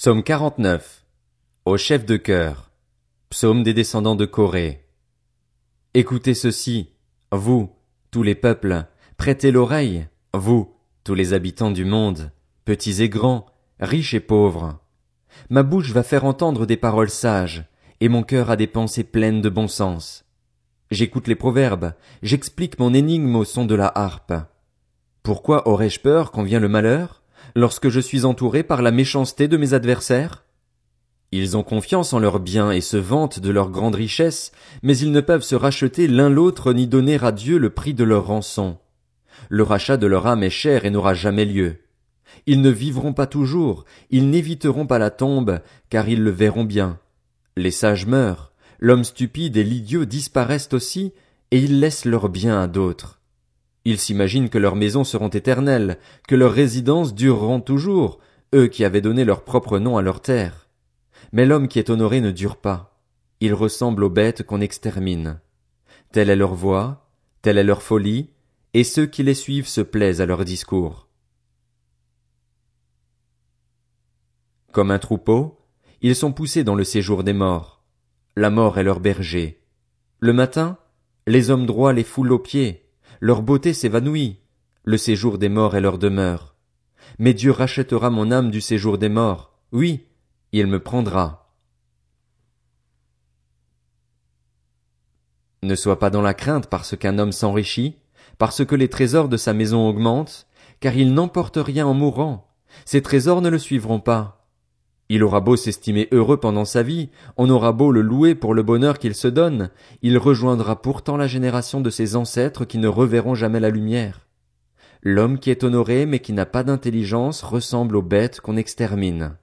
Psaume 49. Au chef de chœur. Psaume des descendants de Corée. Écoutez ceci, vous, tous les peuples, prêtez l'oreille, vous, tous les habitants du monde, petits et grands, riches et pauvres. Ma bouche va faire entendre des paroles sages, et mon cœur a des pensées pleines de bon sens. J'écoute les proverbes, j'explique mon énigme au son de la harpe. Pourquoi aurais-je peur quand vient le malheur? Lorsque je suis entouré par la méchanceté de mes adversaires? Ils ont confiance en leurs biens et se vantent de leur grande richesse, mais ils ne peuvent se racheter l'un l'autre ni donner à Dieu le prix de leur rançon. Le rachat de leur âme est cher et n'aura jamais lieu. Ils ne vivront pas toujours, ils n'éviteront pas la tombe, car ils le verront bien. Les sages meurent, l'homme stupide et l'idiot disparaissent aussi, et ils laissent leurs biens à d'autres. Ils s'imaginent que leurs maisons seront éternelles, que leurs résidences dureront toujours, eux qui avaient donné leur propre nom à leur terre. Mais l'homme qui est honoré ne dure pas. Il ressemble aux bêtes qu'on extermine. Telle est leur voix, telle est leur folie, et ceux qui les suivent se plaisent à leur discours. Comme un troupeau, ils sont poussés dans le séjour des morts. La mort est leur berger. Le matin, les hommes droits les foulent aux pieds, leur beauté s'évanouit, le séjour des morts est leur demeure. Mais Dieu rachètera mon âme du séjour des morts, oui, il me prendra. Ne sois pas dans la crainte parce qu'un homme s'enrichit, parce que les trésors de sa maison augmentent, car il n'emporte rien en mourant, ses trésors ne le suivront pas. Il aura beau s'estimer heureux pendant sa vie, on aura beau le louer pour le bonheur qu'il se donne, il rejoindra pourtant la génération de ses ancêtres qui ne reverront jamais la lumière. L'homme qui est honoré mais qui n'a pas d'intelligence ressemble aux bêtes qu'on extermine.